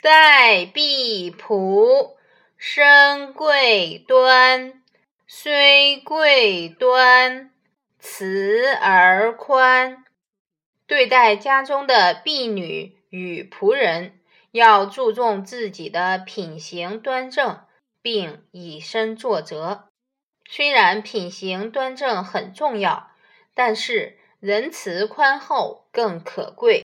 待婢仆，身贵端，虽贵端，慈而宽，对待家中的婢女与仆人要注重自己的品行端正，并以身作则，虽然品行端正很重要，但是仁慈宽厚更可贵。